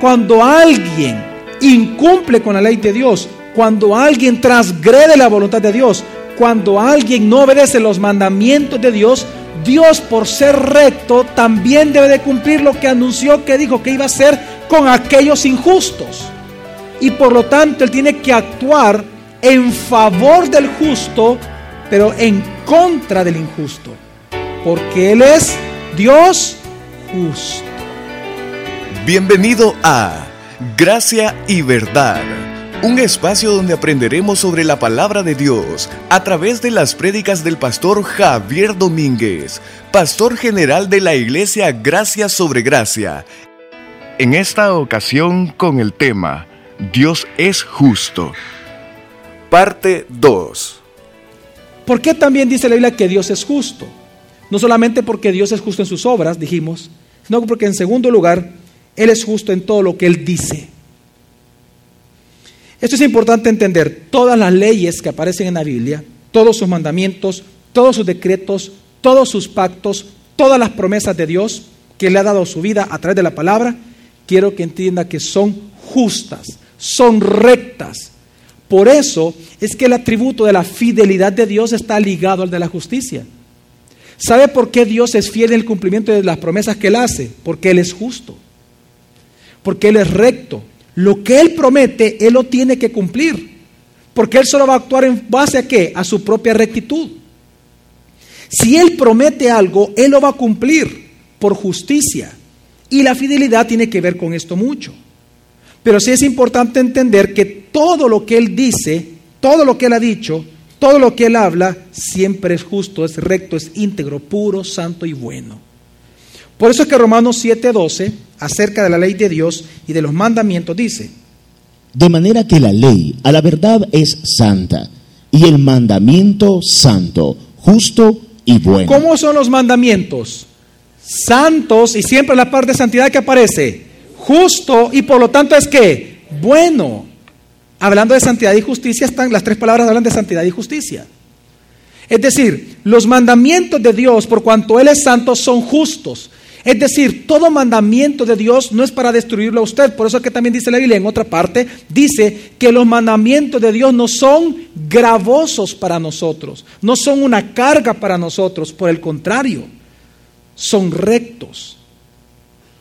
Cuando alguien incumple con la ley de Dios, cuando alguien transgrede la voluntad de Dios, cuando alguien no obedece los mandamientos de Dios, Dios por ser recto también debe de cumplir lo que anunció que dijo que iba a hacer con aquellos injustos. Y por lo tanto Él tiene que actuar en favor del justo, pero en contra del injusto. Porque Él es Dios justo. Bienvenido a Gracia y Verdad, un espacio donde aprenderemos sobre la palabra de Dios a través de las prédicas del pastor Javier Domínguez, pastor general de la iglesia Gracia sobre Gracia. En esta ocasión con el tema Dios es justo. Parte 2. ¿Por qué también dice la Biblia que Dios es justo? No solamente porque Dios es justo en sus obras, dijimos, sino porque en segundo lugar, Él es justo en todo lo que Él dice. Esto es importante entender. Todas las leyes que aparecen en la Biblia, todos sus mandamientos, todos sus decretos, todos sus pactos, todas las promesas de Dios que le ha dado su vida a través de la palabra, quiero que entienda que son justas, son rectas. Por eso es que el atributo de la fidelidad de Dios está ligado al de la justicia. ¿Sabe por qué Dios es fiel en el cumplimiento de las promesas que Él hace? Porque Él es justo. Porque Él es recto. Lo que Él promete, Él lo tiene que cumplir. Porque Él solo va a actuar en base a qué? A su propia rectitud. Si Él promete algo, Él lo va a cumplir por justicia. Y la fidelidad tiene que ver con esto mucho. Pero sí es importante entender que todo lo que Él dice, todo lo que Él ha dicho, todo lo que Él habla, siempre es justo, es recto, es íntegro, puro, santo y bueno. Por eso es que Romanos 7:12, acerca de la ley de Dios y de los mandamientos, dice, De manera que la ley a la verdad es santa y el mandamiento santo, justo y bueno. ¿cómo son los mandamientos? Santos y siempre la parte de santidad que aparece, justo y por lo tanto es que bueno. Hablando de santidad y justicia, están las tres palabras hablan de santidad y justicia. Es decir, los mandamientos de Dios, por cuanto Él es santo, son justos. Es decir, todo mandamiento de Dios no es para destruirlo a usted. Por eso es que también dice la Biblia en otra parte, dice que los mandamientos de Dios no son gravosos para nosotros, no son una carga para nosotros, por el contrario, son rectos.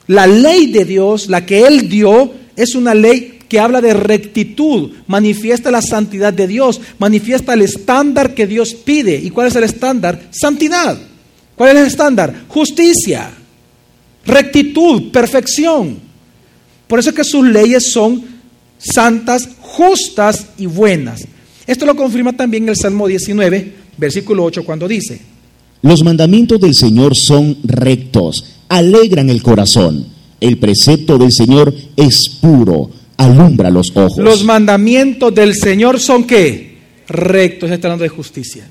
La ley de Dios, la que Él dio, es una ley que habla de rectitud, manifiesta la santidad de Dios, manifiesta el estándar que Dios pide. ¿Y cuál es el estándar? Santidad. ¿Cuál es el estándar? Justicia, rectitud, perfección. Por eso es que sus leyes son santas, justas y buenas. Esto lo confirma también el Salmo 19, versículo 8, cuando dice, Los mandamientos del Señor son rectos, alegran el corazón. El precepto del Señor es puro, alumbra los ojos. Los mandamientos del Señor son qué? Rectos, está hablando de justicia.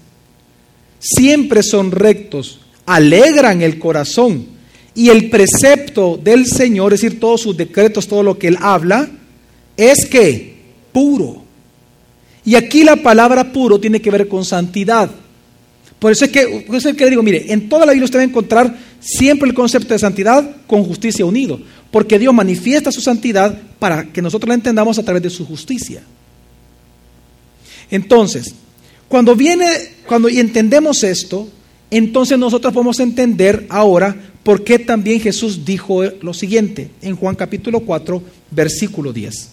Siempre son rectos, alegran el corazón. Y el precepto del Señor, es decir, todos sus decretos, todo lo que Él habla, es que puro. Y aquí la palabra puro tiene que ver con santidad. Por eso es que, por eso es que le digo, mire, en toda la Biblia usted va a encontrar siempre el concepto de santidad con justicia unido. Porque Dios manifiesta su santidad para que nosotros la entendamos a través de su justicia. Entonces, cuando viene, cuando entendemos esto, entonces nosotros podemos entender ahora por qué también Jesús dijo lo siguiente en Juan capítulo 4, versículo 10.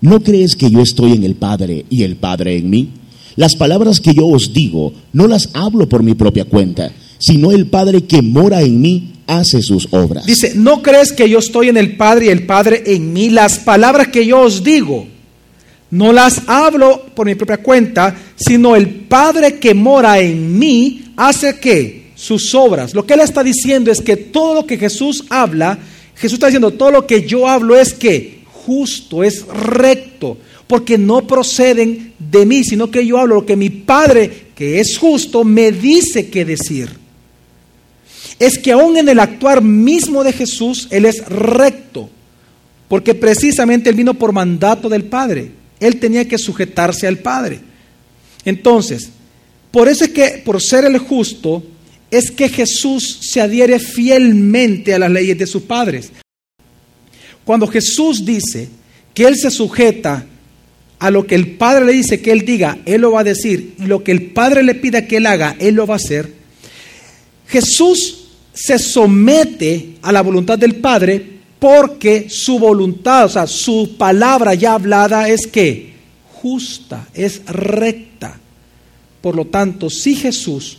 ¿No crees que yo estoy en el Padre y el Padre en mí? Las palabras que yo os digo no las hablo por mi propia cuenta, sino el Padre que mora en mí hace sus obras. Dice, ¿no crees que yo estoy en el Padre y el Padre en mí? Las palabras que yo os digo, no las hablo por mi propia cuenta, sino el Padre que mora en mí hace que sus obras. Lo que él está diciendo es que todo lo que Jesús habla, Jesús está diciendo, todo lo que yo hablo es que justo, es recto, porque no proceden de mí, sino que yo hablo lo que mi Padre, que es justo, me dice que decir es que aún en el actuar mismo de Jesús, Él es recto, porque precisamente Él vino por mandato del Padre. Él tenía que sujetarse al Padre. Entonces, por eso es que, por ser el justo, es que Jesús se adhiere fielmente a las leyes de sus padres. cuando Jesús dice que Él se sujeta a lo que el Padre le dice que Él diga, Él lo va a decir, y lo que el Padre le pida que Él haga, Él lo va a hacer, Jesús se somete a la voluntad del Padre porque su voluntad, o sea, su palabra ya hablada es que justa, es recta. Por lo tanto, si Jesús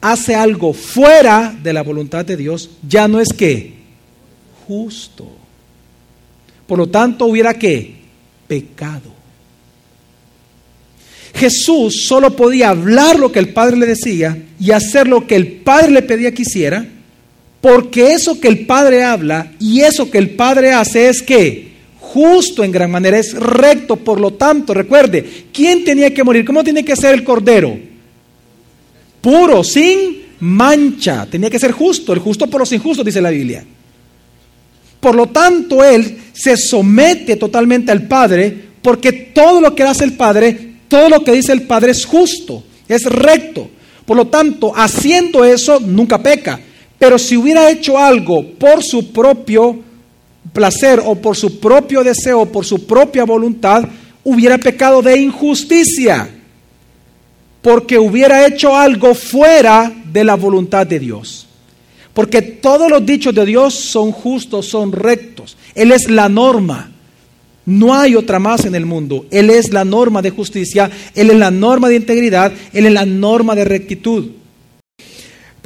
hace algo fuera de la voluntad de Dios, ya no es que justo. Por lo tanto, hubiera que pecado. Jesús solo podía hablar lo que el Padre le decía y hacer lo que el Padre le pedía que hiciera, porque eso que el Padre habla y eso que el Padre hace es que justo en gran manera, es recto, por lo tanto, recuerde, ¿quién tenía que morir? ¿Cómo tiene que ser el cordero? Puro, sin mancha, tenía que ser justo, el justo por los injustos, dice la Biblia. Por lo tanto, Él se somete totalmente al Padre, porque todo lo que hace el Padre todo lo que dice el Padre es justo, es recto. Por lo tanto, haciendo eso, nunca peca. Pero si hubiera hecho algo por su propio placer o por su propio deseo, o por su propia voluntad, hubiera pecado de injusticia. Porque hubiera hecho algo fuera de la voluntad de Dios. Porque todos los dichos de Dios son justos, son rectos. Él es la norma. No hay otra más en el mundo. Él es la norma de justicia, Él es la norma de integridad, Él es la norma de rectitud.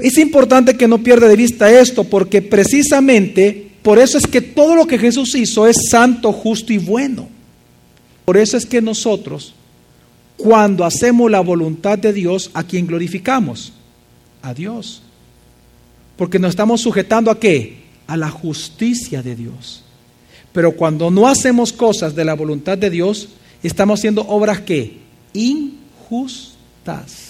Es importante que no pierda de vista esto porque precisamente por eso es que todo lo que Jesús hizo es santo, justo y bueno. Por eso es que nosotros, cuando hacemos la voluntad de Dios, ¿a quién glorificamos? A Dios. Porque nos estamos sujetando a qué? A la justicia de Dios. Pero cuando no hacemos cosas de la voluntad de Dios, estamos haciendo obras que injustas.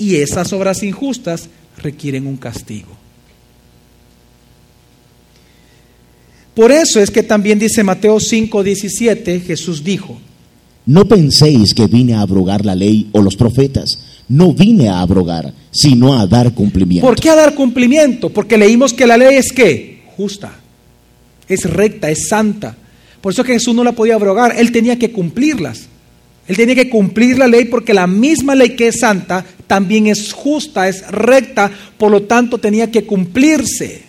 Y esas obras injustas requieren un castigo. Por eso es que también dice Mateo 5:17, Jesús dijo, No penséis que vine a abrogar la ley o los profetas no vine a abrogar, sino a dar cumplimiento. ¿Por qué a dar cumplimiento? Porque leímos que la ley es que justa, es recta, es santa. Por eso que Jesús no la podía abrogar, él tenía que cumplirlas. Él tenía que cumplir la ley porque la misma ley que es santa también es justa, es recta, por lo tanto tenía que cumplirse.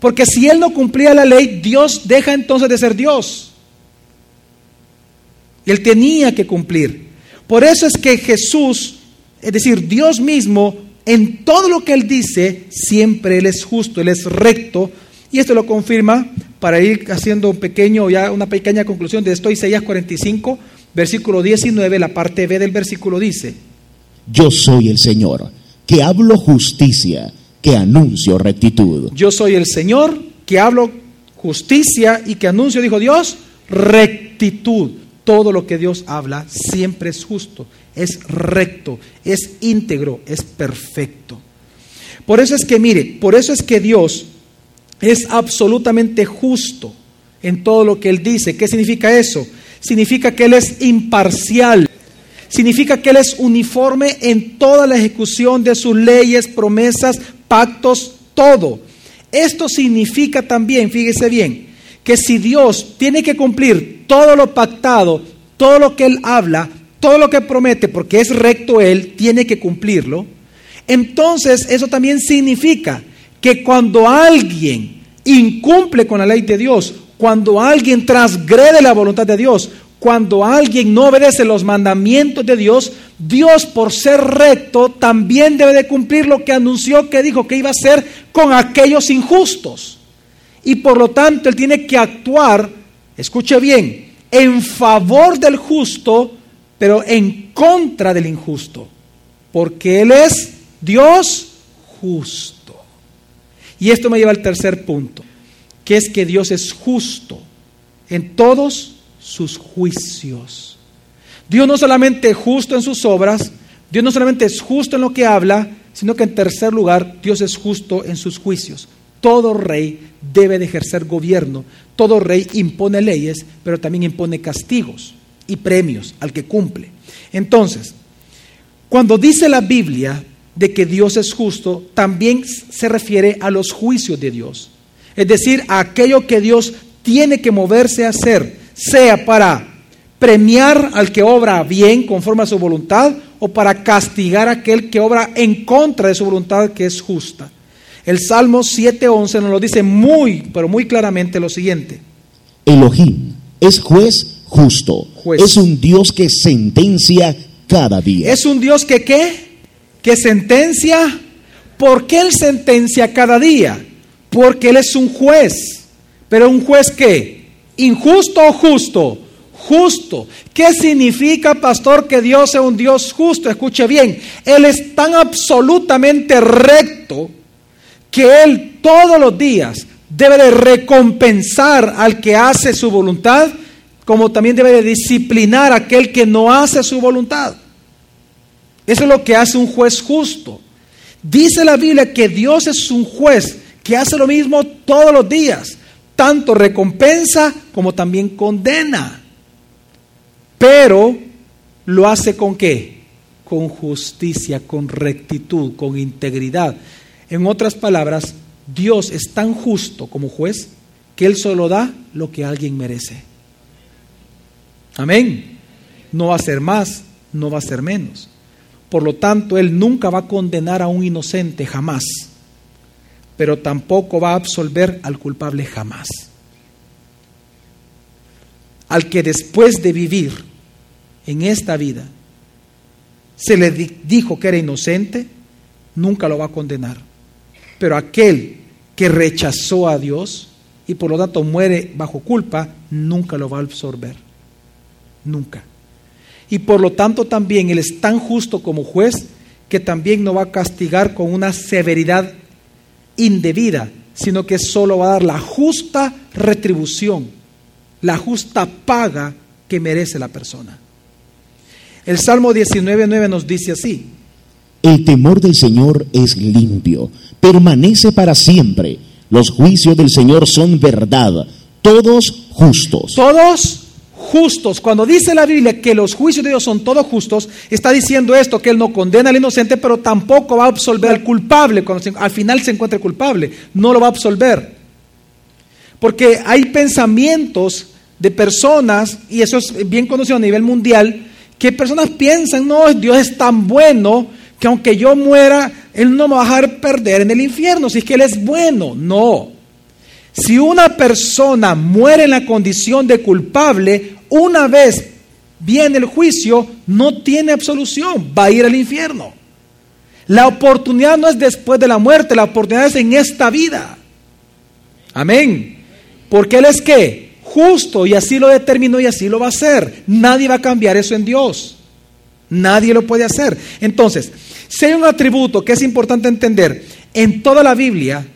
Porque si él no cumplía la ley, Dios deja entonces de ser Dios. Él tenía que cumplir. Por eso es que Jesús es decir, Dios mismo, en todo lo que Él dice, siempre Él es justo, Él es recto. Y esto lo confirma para ir haciendo un pequeño, ya una pequeña conclusión de esto, Isaías 45, versículo 19, la parte B del versículo dice, Yo soy el Señor, que hablo justicia, que anuncio rectitud. Yo soy el Señor, que hablo justicia y que anuncio, dijo Dios, rectitud. Todo lo que Dios habla siempre es justo, es recto, es íntegro, es perfecto. Por eso es que, mire, por eso es que Dios es absolutamente justo en todo lo que Él dice. ¿Qué significa eso? Significa que Él es imparcial. Significa que Él es uniforme en toda la ejecución de sus leyes, promesas, pactos, todo. Esto significa también, fíjese bien, que si Dios tiene que cumplir todo lo pactado, todo lo que Él habla, todo lo que promete, porque es recto Él, tiene que cumplirlo, entonces eso también significa que cuando alguien incumple con la ley de Dios, cuando alguien transgrede la voluntad de Dios, cuando alguien no obedece los mandamientos de Dios, Dios por ser recto también debe de cumplir lo que anunció que dijo que iba a hacer con aquellos injustos. Y por lo tanto Él tiene que actuar, escuche bien, en favor del justo pero en contra del injusto, porque Él es Dios justo. Y esto me lleva al tercer punto, que es que Dios es justo en todos sus juicios. Dios no solamente es justo en sus obras, Dios no solamente es justo en lo que habla, sino que en tercer lugar, Dios es justo en sus juicios. Todo rey debe de ejercer gobierno, todo rey impone leyes, pero también impone castigos y premios al que cumple. Entonces, cuando dice la Biblia de que Dios es justo, también se refiere a los juicios de Dios. Es decir, aquello que Dios tiene que moverse a hacer, sea para premiar al que obra bien conforme a su voluntad o para castigar a aquel que obra en contra de su voluntad que es justa. El Salmo 7.11 nos lo dice muy, pero muy claramente lo siguiente. Elohim es juez justo. Juez. Es un Dios que sentencia cada día. Es un Dios que qué? Que sentencia. ¿Por qué Él sentencia cada día? Porque Él es un juez. Pero un juez qué? ¿Injusto o justo? Justo. ¿Qué significa, pastor, que Dios sea un Dios justo? Escuche bien. Él es tan absolutamente recto que Él todos los días debe de recompensar al que hace su voluntad, como también debe de disciplinar a aquel que no hace su voluntad. Eso es lo que hace un juez justo. Dice la Biblia que Dios es un juez que hace lo mismo todos los días. Tanto recompensa como también condena. Pero lo hace con qué? Con justicia, con rectitud, con integridad. En otras palabras, Dios es tan justo como juez que Él solo da lo que alguien merece. Amén. No va a ser más, no va a ser menos. Por lo tanto, Él nunca va a condenar a un inocente jamás, pero tampoco va a absolver al culpable jamás. Al que después de vivir en esta vida se le di- dijo que era inocente, nunca lo va a condenar. Pero aquel que rechazó a Dios y por lo tanto muere bajo culpa, nunca lo va a absorber. Nunca. Y por lo tanto también Él es tan justo como juez que también no va a castigar con una severidad indebida, sino que solo va a dar la justa retribución, la justa paga que merece la persona. El Salmo 19.9 nos dice así, El temor del Señor es limpio, permanece para siempre. Los juicios del Señor son verdad, todos justos. todos justos. Cuando dice la Biblia que los juicios de Dios son todos justos, está diciendo esto, que Él no condena al inocente, pero tampoco va a absolver al culpable cuando al final se encuentre culpable. No lo va a absolver. Porque hay pensamientos de personas, y eso es bien conocido a nivel mundial, que personas piensan, no, Dios es tan bueno que aunque yo muera, Él no me va a dejar perder en el infierno, si es que Él es bueno. No. Si una persona muere en la condición de culpable, una vez viene el juicio, no tiene absolución, va a ir al infierno. La oportunidad no es después de la muerte, la oportunidad es en esta vida. Amén. Porque Él es que justo y así lo determinó y así lo va a hacer. Nadie va a cambiar eso en Dios. Nadie lo puede hacer. Entonces, si hay un atributo que es importante entender, en toda la Biblia,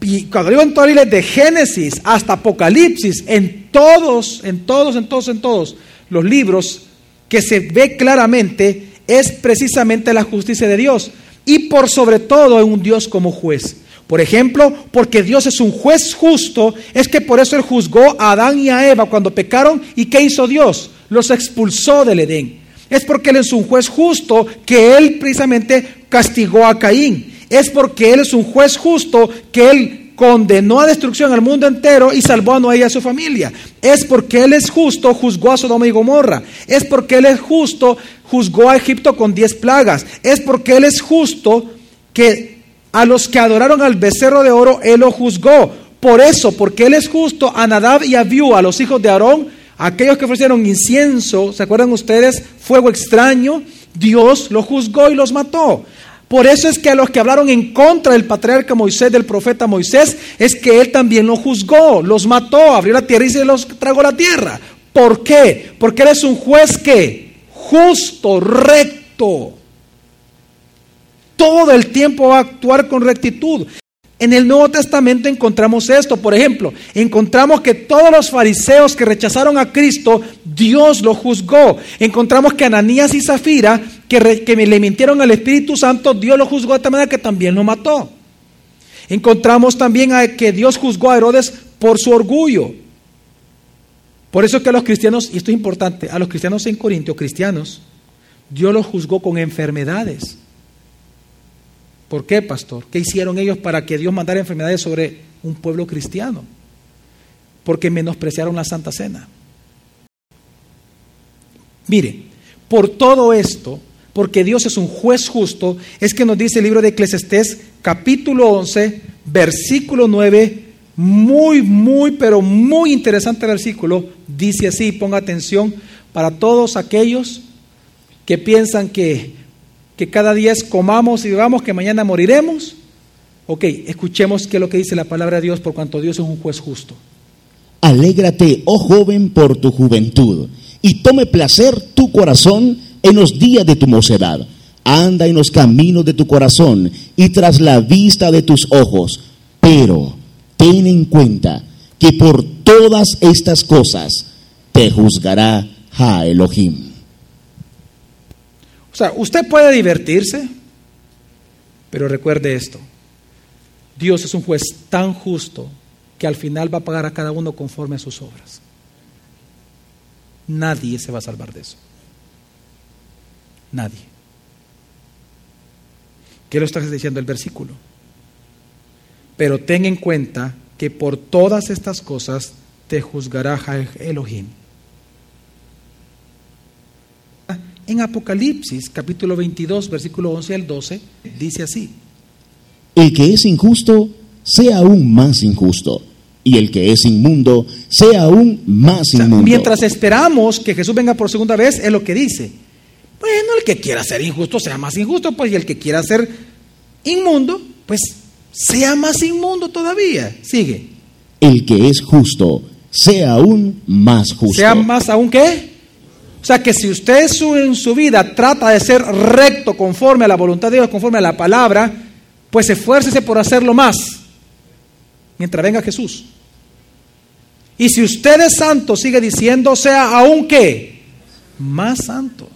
y cuando digo en toda la Biblia, de Génesis hasta Apocalipsis, en todos, en todos, en todos, en todos los libros, que se ve claramente, es precisamente la justicia de Dios. Y por sobre todo en un Dios como juez. Por ejemplo, porque Dios es un juez justo, es que por eso Él juzgó a Adán y a Eva cuando pecaron. ¿Y qué hizo Dios? Los expulsó del Edén. Es porque Él es un juez justo que Él precisamente castigó a Caín. Es porque Él es un juez justo que Él condenó a destrucción al mundo entero y salvó a Noé y a su familia. Es porque Él es justo, juzgó a Sodoma y Gomorra. Es porque Él es justo, juzgó a Egipto con diez plagas. Es porque Él es justo que a los que adoraron al becerro de oro, Él lo juzgó. Por eso, porque Él es justo, a Nadab y a Abiú, a los hijos de Aarón, aquellos que ofrecieron incienso, ¿se acuerdan ustedes? Fuego extraño, Dios los juzgó y los mató. Por eso es que a los que hablaron en contra del patriarca Moisés, del profeta Moisés, es que él también los juzgó, los mató, abrió la tierra y se los tragó la tierra. ¿Por qué? Porque él es un juez que justo, recto. Todo el tiempo va a actuar con rectitud. En el Nuevo Testamento encontramos esto, por ejemplo, encontramos que todos los fariseos que rechazaron a Cristo, Dios los juzgó. Encontramos que Ananías y Zafira, que, le mintieron al Espíritu Santo, Dios los juzgó de tal manera que también lo mató. Encontramos también a que Dios juzgó a Herodes por su orgullo. Por eso es que a los cristianos, y esto es importante, a los cristianos en Corintio, cristianos, Dios los juzgó con enfermedades. ¿Por qué, pastor? ¿Qué hicieron ellos para que Dios mandara enfermedades sobre un pueblo cristiano? Porque menospreciaron la Santa Cena. Mire, por todo esto, porque Dios es un juez justo, es que nos dice el libro de Eclesiastés capítulo 11, versículo 9, muy, muy, pero muy interesante versículo, dice así, ponga atención, para todos aquellos que piensan que que cada día comamos y vivamos, que mañana moriremos. Ok, escuchemos qué es lo que dice la palabra de Dios por cuanto Dios es un juez justo. Alégrate, oh joven, por tu juventud, y tome placer tu corazón en los días de tu mocedad. Anda en los caminos de tu corazón y tras la vista de tus ojos. Pero ten en cuenta que por todas estas cosas te juzgará Ha Elohim. O sea, usted puede divertirse, pero recuerde esto. Dios es un juez tan justo que al final va a pagar a cada uno conforme a sus obras. Nadie se va a salvar de eso. Nadie. ¿Qué lo está diciendo el versículo? Pero ten en cuenta que por todas estas cosas te juzgará Elohim. En Apocalipsis capítulo 22, versículo 11 al 12, dice así. El que es injusto, sea aún más injusto. Y el que es inmundo, sea aún más inmundo. mientras esperamos que Jesús venga por segunda vez, es lo que dice. Bueno, el que quiera ser injusto, sea más injusto, pues, y el que quiera ser inmundo, pues, sea más inmundo todavía. Sigue. El que es justo, sea aún más justo. ¿Sea más aún qué? O sea que si usted en su vida trata de ser recto conforme a la voluntad de Dios, conforme a la palabra, pues esfuércese por hacerlo más mientras venga Jesús. Y si usted es santo, sigue diciendo, sea aún que más santo.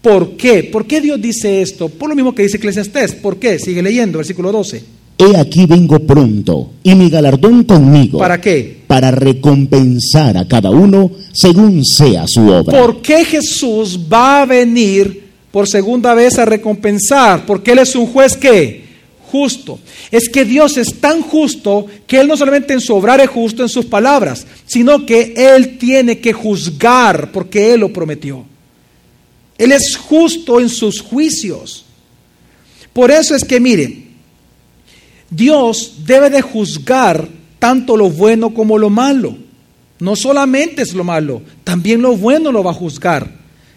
¿Por qué? ¿Por qué Dios dice esto? Por lo mismo que dice Eclesiastés. ¿Por qué? Sigue leyendo, versículo 12. He aquí vengo pronto, y mi galardón conmigo. ¿Para qué? Para recompensar a cada uno según sea su obra. ¿Por qué Jesús va a venir por segunda vez a recompensar? Porque Él es un juez que justo. Es que Dios es tan justo que Él no solamente en su obrar es justo en sus palabras, sino que Él tiene que juzgar porque Él lo prometió. Él es justo en sus juicios. Por eso es que, miren, Dios debe de juzgar tanto lo bueno como lo malo. No solamente es lo malo, también lo bueno lo va a juzgar.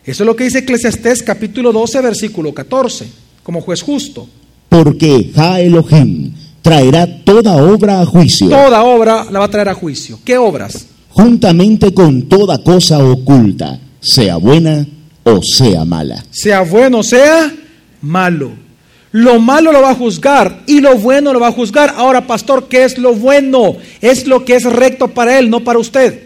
Eso es lo que dice Eclesiastés capítulo 12, versículo 14, como juez justo. Porque Ja Elohim traerá toda obra a juicio. Toda obra la va a traer a juicio. ¿Qué obras? Juntamente con toda cosa oculta, sea buena o sea mala. Sea bueno o sea malo. Lo malo lo va a juzgar y lo bueno lo va a juzgar. Ahora, pastor, ¿qué es lo bueno? Es lo que es recto para él, no para usted.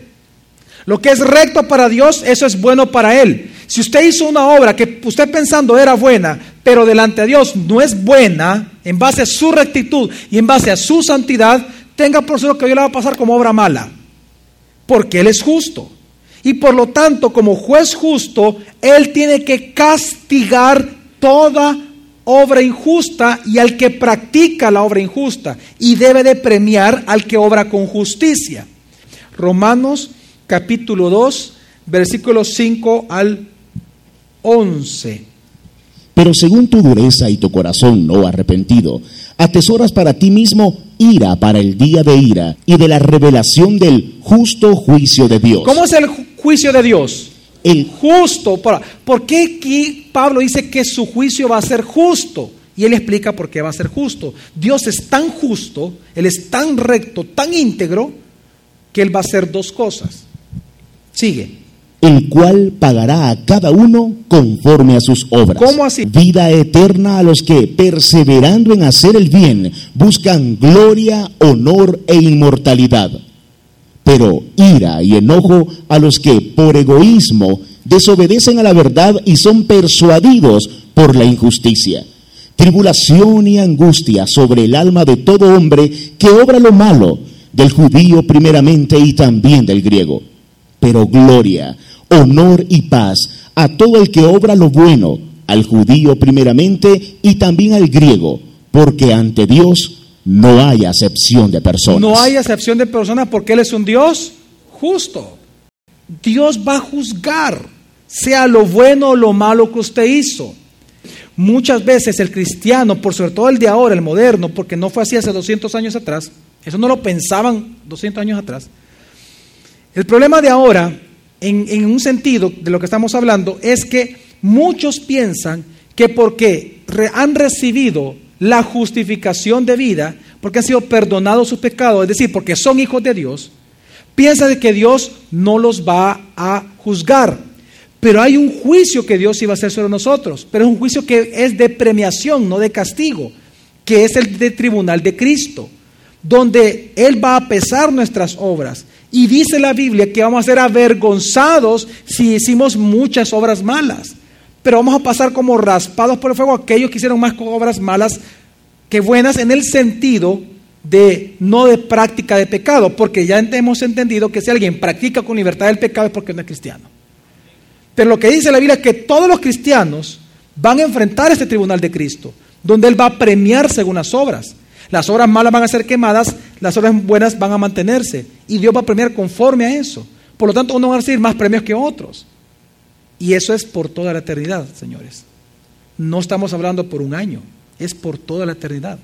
Lo que es recto para Dios, eso es bueno para él. Si usted hizo una obra que usted pensando era buena, pero delante de Dios no es buena, en base a su rectitud y en base a su santidad, tenga por seguro que Dios le va a pasar como obra mala. Porque Él es justo. Y por lo tanto, como juez justo, Él tiene que castigar toda obra injusta y al que practica la obra injusta y debe de premiar al que obra con justicia. Romanos capítulo 2, versículos 5 al 11. Pero según tu dureza y tu corazón no arrepentido, atesoras para ti mismo ira para el día de ira y de la revelación del justo juicio de Dios. ¿Cómo es el juicio de Dios? El justo. ¿Por qué aquí Pablo dice que su juicio va a ser justo? Y él explica por qué va a ser justo. Dios es tan justo, Él es tan recto, tan íntegro, que Él va a hacer dos cosas. Sigue. El cual pagará a cada uno conforme a sus obras. ¿Cómo así? Vida eterna a los que, perseverando en hacer el bien, buscan gloria, honor e inmortalidad pero ira y enojo a los que por egoísmo desobedecen a la verdad y son persuadidos por la injusticia. Tribulación y angustia sobre el alma de todo hombre que obra lo malo, del judío primeramente y también del griego. Pero gloria, honor y paz a todo el que obra lo bueno, al judío primeramente y también al griego, porque ante Dios no hay acepción de personas. No hay acepción de personas porque Él es un Dios justo. Dios va a juzgar, sea lo bueno o lo malo que usted hizo. Muchas veces el cristiano, por sobre todo el de ahora, el moderno, porque no fue así hace 200 años atrás, eso no lo pensaban 200 años atrás. El problema de ahora, en, en un sentido de lo que estamos hablando, es que muchos piensan que porque han recibido la justificación de vida, porque han sido perdonados sus pecados, es decir, porque son hijos de Dios, piensan que Dios no los va a juzgar. Pero hay un juicio que Dios iba a hacer sobre nosotros, pero es un juicio que es de premiación, no de castigo, que es el de tribunal de Cristo, donde Él va a pesar nuestras obras. Y dice la Biblia que vamos a ser avergonzados si hicimos muchas obras malas pero vamos a pasar como raspados por el fuego aquellos que hicieron más obras malas que buenas en el sentido de no de práctica de pecado, porque ya hemos entendido que si alguien practica con libertad el pecado es porque no es cristiano. Pero lo que dice la Biblia es que todos los cristianos van a enfrentar este tribunal de Cristo, donde Él va a premiar según las obras. Las obras malas van a ser quemadas, las obras buenas van a mantenerse, y Dios va a premiar conforme a eso. Por lo tanto, uno va a recibir más premios que otros. Y eso es por toda la eternidad, señores. No estamos hablando por un año, es por toda la eternidad.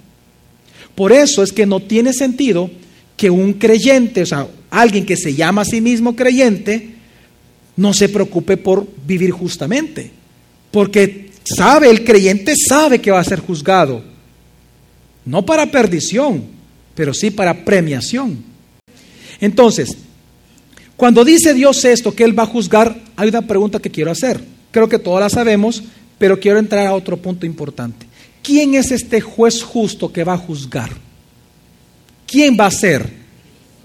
Por eso es que no tiene sentido que un creyente, o sea, alguien que se llama a sí mismo creyente, no se preocupe por vivir justamente. Porque sabe, el creyente sabe que va a ser juzgado. No para perdición, pero sí para premiación. Entonces, cuando dice Dios esto, que Él va a juzgar, hay una pregunta que quiero hacer. Creo que todas la sabemos, pero quiero entrar a otro punto importante. ¿Quién es este juez justo que va a juzgar? ¿Quién va a ser?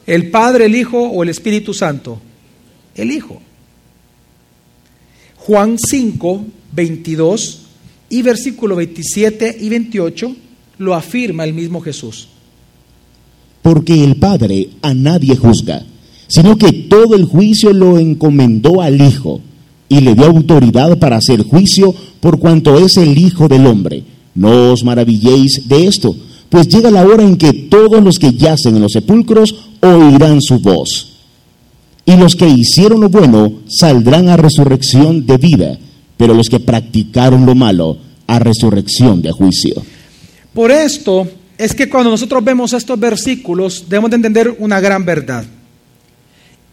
¿El Padre, el Hijo o el Espíritu Santo? El Hijo. Juan 5, 22 y versículo 27 y 28 lo afirma el mismo Jesús. Porque el Padre a nadie juzga sino que todo el juicio lo encomendó al Hijo y le dio autoridad para hacer juicio por cuanto es el Hijo del Hombre. No os maravilléis de esto, pues llega la hora en que todos los que yacen en los sepulcros oirán su voz. Y los que hicieron lo bueno saldrán a resurrección de vida, pero los que practicaron lo malo a resurrección de juicio. Por esto es que cuando nosotros vemos estos versículos debemos de entender una gran verdad.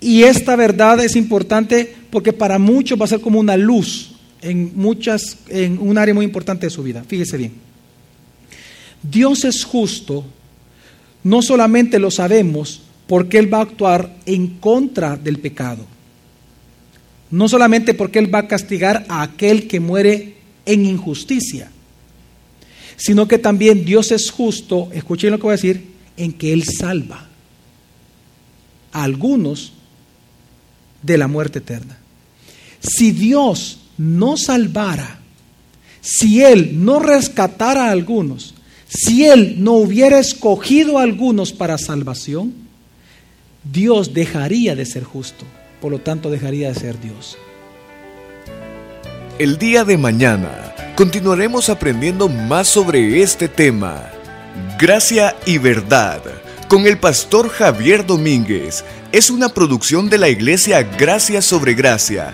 Y esta verdad es importante porque para muchos va a ser como una luz en muchas en un área muy importante de su vida. Fíjese bien. Dios es justo, no solamente lo sabemos porque él va a actuar en contra del pecado. No solamente porque él va a castigar a aquel que muere en injusticia, sino que también Dios es justo, escuchen lo que voy a decir, en que él salva a algunos de la muerte eterna. Si Dios no salvara, si Él no rescatara a algunos, si Él no hubiera escogido a algunos para salvación, Dios dejaría de ser justo, por lo tanto dejaría de ser Dios. El día de mañana continuaremos aprendiendo más sobre este tema, gracia y verdad, con el pastor Javier Domínguez es una producción de la iglesia Gracia sobre Gracia.